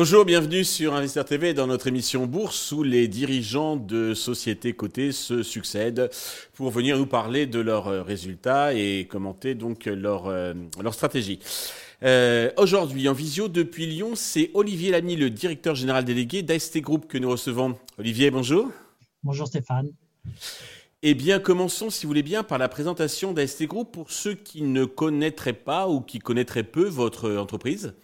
Bonjour, bienvenue sur Investir TV dans notre émission Bourse où les dirigeants de sociétés cotées se succèdent pour venir nous parler de leurs euh, résultats et commenter donc leur, euh, leur stratégie. Euh, Aujourd'hui, en visio depuis Lyon, c'est Olivier Lamy, le directeur général délégué d'AST Group que nous recevons. Olivier, bonjour. Bonjour Stéphane. Eh bien, commençons, si vous voulez bien, par la présentation d'AST Group pour ceux qui ne connaîtraient pas ou qui connaîtraient peu votre entreprise.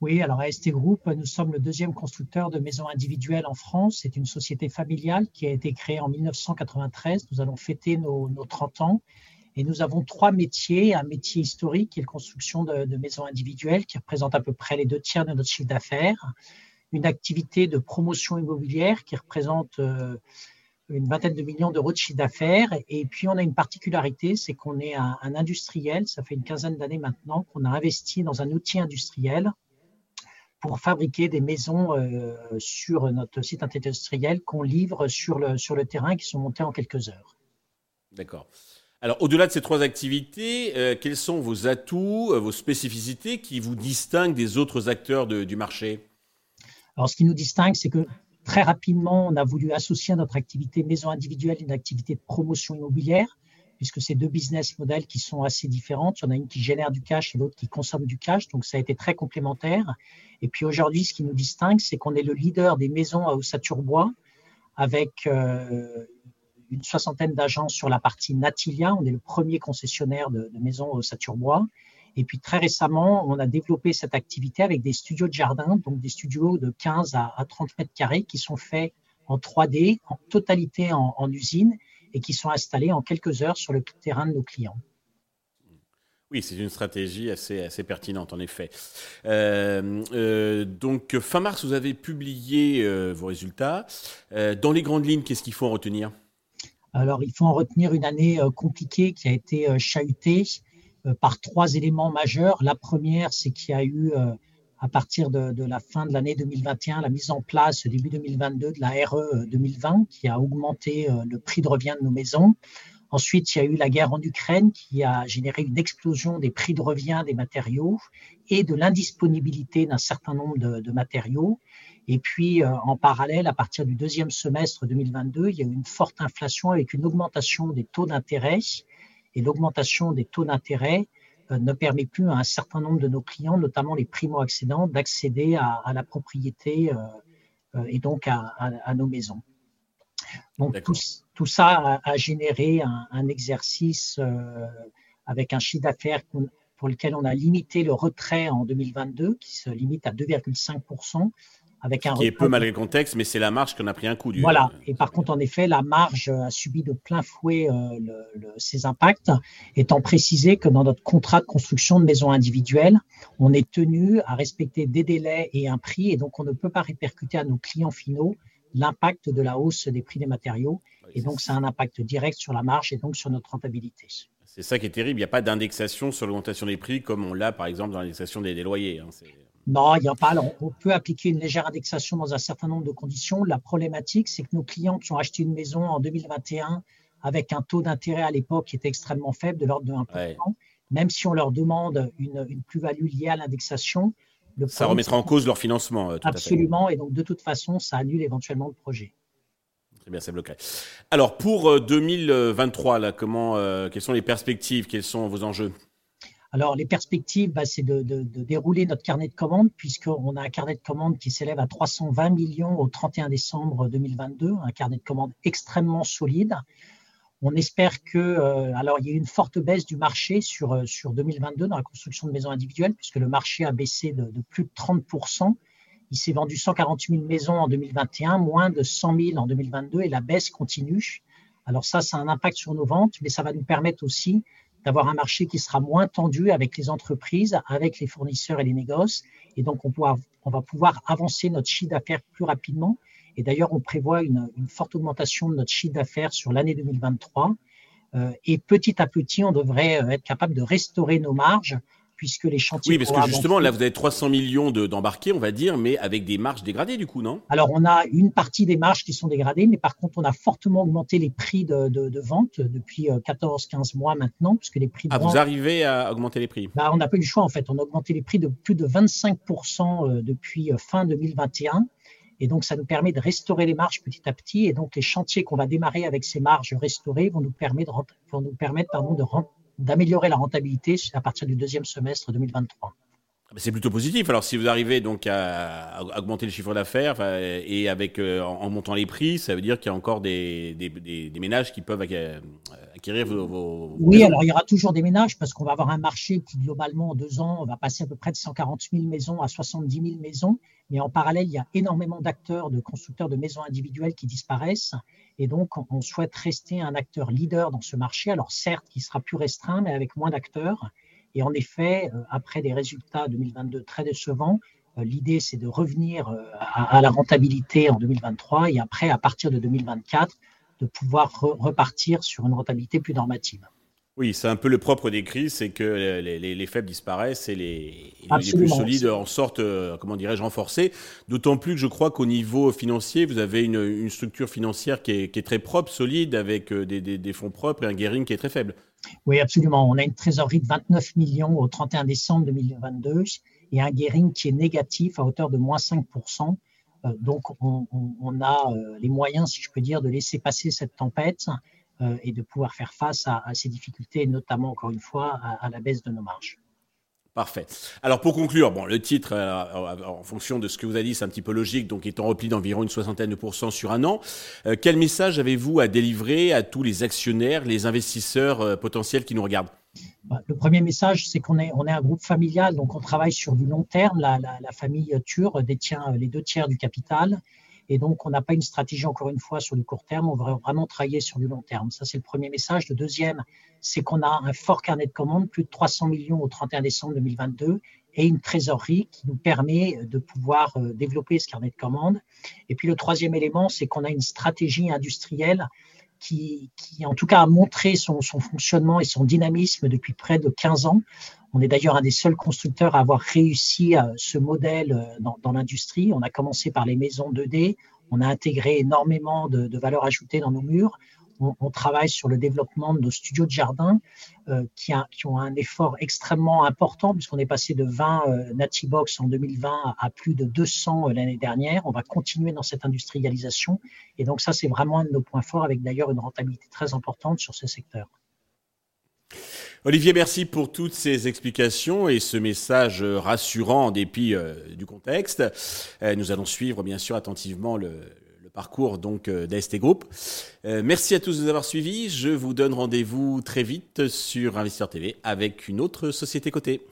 Oui, alors AST Group, nous sommes le deuxième constructeur de maisons individuelles en France. C'est une société familiale qui a été créée en 1993. Nous allons fêter nos, 30 ans. Et nous avons trois métiers. Un métier historique qui est la construction de, maisons individuelles, qui représente à peu près les deux tiers de notre chiffre d'affaires. Une activité de promotion immobilière qui représente euh, une vingtaine de millions d'euros de chiffre d'affaires. Et puis, on a une particularité, c'est qu'on est un, un industriel. Ça fait une quinzaine d'années maintenant qu'on a investi dans un outil industriel pour fabriquer des maisons euh, sur notre site industriel qu'on livre sur le, sur le terrain qui sont montées en quelques heures. D'accord. Alors, au-delà de ces trois activités, euh, quels sont vos atouts, euh, vos spécificités qui vous distinguent des autres acteurs du marché? Alors, ce qui nous distingue, c'est que très rapidement, on a voulu associer à notre activité maison individuelle une activité de promotion immobilière puisque c'est deux business models qui sont assez différents. Il y en a une qui génère du cash et l'autre qui consomme du cash. Donc, ça a été très complémentaire. Et puis aujourd'hui, ce qui nous distingue, c'est qu'on est le leader des maisons à Ossaturbois avec euh, une soixantaine d'agences sur la partie Natilia. On est le premier concessionnaire de, maisons à Ossaturbois. Et puis très récemment, on a développé cette activité avec des studios de jardin, donc des studios de 15 à, 30 mètres carrés qui sont faits en 3D, en totalité en usine et qui sont installés en quelques heures sur le terrain de nos clients. Oui, c'est une stratégie assez, assez pertinente, en effet. Euh, euh, donc, fin mars, vous avez publié euh, vos résultats. dans les grandes lignes, qu'est-ce qu'il faut en retenir? Alors, il faut en retenir une année compliquée qui a été chahutée par trois éléments majeurs. La première, c'est qu'il y a eu à partir de, la fin de l'année 2021, la mise en place début 2022 de la RE 2020 qui a augmenté euh, le prix de revient de nos maisons. Ensuite, il y a eu la guerre en Ukraine qui a généré une explosion des prix de revient des matériaux et de l'indisponibilité d'un certain nombre de, matériaux. Et puis, euh, en parallèle, à partir du deuxième semestre 2022, il y a eu une forte inflation avec une augmentation des taux d'intérêt. Et l'augmentation des taux d'intérêt euh, ne permet plus à un certain nombre de nos clients, notamment les primo-accédants, d'accéder à, la propriété euh, euh, et donc à, nos maisons. Donc tout, ça a, généré un, exercice avec un chiffre d'affaires pour lequel on a limité le retrait en 2022, qui se limite à 2,5%, avec un qui est peu malgré le contexte, mais c'est la marge qu'on a pris un coup. Du... Voilà. Et par contre, en effet, la marge a subi de plein fouet euh, le, ces impacts, étant précisé que dans notre contrat de construction de maisons individuelles, on est tenu à respecter des délais et un prix, et donc on ne peut pas répercuter à nos clients finaux l'impact de la hausse des prix des matériaux. et donc, ça a un impact direct sur la marge et donc sur notre rentabilité. C'est ça qui est terrible. Il n'y a pas d'indexation sur l'augmentation des prix comme on l'a, par exemple, dans l'indexation des, des, loyers. Hein. Non, il n'y a pas. on peut appliquer une légère indexation dans un certain nombre de conditions. La problématique, c'est que nos clients qui ont acheté une maison en 2021 avec un taux d'intérêt à l'époque qui était extrêmement faible, de l'ordre de 1%, même si on leur demande une, plus-value liée à l'indexation, ça remettra en cause leur financement. Euh, absolument, et donc de toute façon, ça annule éventuellement le projet. Très bien, c'est bloqué. Alors pour 2023, euh, là, comment, euh, quelles sont les perspectives, quels sont vos enjeux? Alors, les perspectives, bah, c'est de, dérouler notre carnet de commandes, puisqu'on a un carnet de commandes qui s'élève à 320 millions au 31 décembre 2022, un carnet de commandes extrêmement solide. On espère que, euh, alors, il y a eu une forte baisse du marché sur, euh, sur 2022 dans la construction de maisons individuelles, puisque le marché a baissé de, de plus de 30%. Il s'est vendu 140 000 maisons en 2021, moins de 100 000 en 2022, et la baisse continue. Alors ça, ça a un impact sur nos ventes, mais ça va nous permettre aussi d'avoir un marché qui sera moins tendu avec les entreprises, avec les fournisseurs et les négoces. Et donc, on, va pouvoir avancer notre chiffre d'affaires plus rapidement. Et d'ailleurs, on prévoit une, forte augmentation de notre chiffre d'affaires sur l'année 2023. Euh, et petit à petit, on devrait euh, être capable de restaurer nos marges puisque les chantiers. Oui, parce que justement, là, vous avez 300 millions d'embarqués, on va dire, mais avec des marges dégradées, du coup, non? Alors, on a une partie des marges qui sont dégradées, mais par contre, on a fortement augmenté les prix de, de, vente depuis 14-15 euh, mois maintenant, puisque les prix. De ah, vous arrivez à augmenter les prix? Bah, On n'a pas eu le choix, en fait. On a augmenté les prix de plus de 25% euh, depuis fin 2021. Et donc, ça nous permet de restaurer les marges petit à petit. Et donc, les chantiers qu'on va démarrer avec ces marges restaurées vont nous permettre, vont nous permettre pardon, de d'améliorer la rentabilité à partir du deuxième semestre 2023. C'est plutôt positif. Alors, si vous arrivez donc à, augmenter le chiffre d'affaires et avec euh, en, montant les prix, ça veut dire qu'il y a encore des, des, des, ménages qui peuvent acquérir vos, Oui, alors il y aura toujours des ménages parce qu'on va avoir un marché qui globalement en deux ans on va passer à peu près de 140 000 maisons à 70 000 maisons. Mais en parallèle, il y a énormément d'acteurs, de constructeurs de maisons individuelles qui disparaissent. Et donc, on souhaite rester un acteur leader dans ce marché. Alors certes, qui sera plus restreint, mais avec moins d'acteurs. Et en effet, euh, après des résultats 2022 très décevants, euh, l'idée c'est de revenir euh, à, la rentabilité en 2023 et après, à partir de 2024, de pouvoir repartir sur une rentabilité plus normative. Oui, c'est un peu le propre des crises, c'est que les, faibles disparaissent et les, plus solides en sortent, comment dirais-je, renforcés. D'autant plus que je crois qu'au niveau financier, vous avez une, structure financière qui est, très propre, solide, avec des, des, fonds propres et un gearing qui est très faible. Oui, absolument. On a une trésorerie de 29 millions au 31 décembre 2022 et un gearing qui est négatif à hauteur de moins 5%. Euh, donc, on, a euh, les moyens, si je peux dire, de laisser passer cette tempête euh, et de pouvoir faire face à, ces difficultés, notamment, encore une fois, à la baisse de nos marges. Parfait. Alors pour conclure, bon, le titre, euh, en fonction de ce que vous avez dit, c'est un petit peu logique, donc étant repli d'environ une soixantaine de pourcents sur un an. Euh, quel message avez-vous à délivrer à tous les actionnaires, les investisseurs euh, potentiels qui nous regardent? Bah, le premier message, c'est qu'on est, on est un groupe familial, donc on travaille sur du long terme. La, la famille Tur détient les deux tiers du capital. Et donc, on n'a pas une stratégie, encore une fois, sur du court terme. On va vraiment travailler sur du long terme. Ça, c'est le premier message. Le deuxième, c'est qu'on a un fort carnet de commandes, plus de 300 millions au 31 décembre 2022 et une trésorerie qui nous permet de pouvoir euh, développer ce carnet de commandes. Et puis, le troisième élément, c'est qu'on a une stratégie industrielle qui, qui, en tout cas, a montré son, fonctionnement et son dynamisme depuis près de 15 ans. On est d'ailleurs un des seuls constructeurs à avoir réussi euh, ce modèle euh, dans, dans l'industrie. On a commencé par les maisons 2D, on a intégré énormément de, de valeur ajoutée dans nos murs. On, travaille sur le développement de nos studios de jardin euh, qui, ont un effort extrêmement important puisqu'on est passé de 20 euh, Natibox en 2020 à plus de 200 l'année dernière. On va continuer dans cette industrialisation et donc ça c'est vraiment un de nos points forts avec d'ailleurs une rentabilité très importante sur ce secteur. Olivier, merci pour toutes ces explications et ce message rassurant en dépit euh, du contexte. Euh, nous allons suivre bien sûr attentivement le, parcours donc euh, d'AST Group. merci à tous de nous avoir suivis. Je vous donne rendez-vous très vite sur Investisseur TV avec une autre société cotée.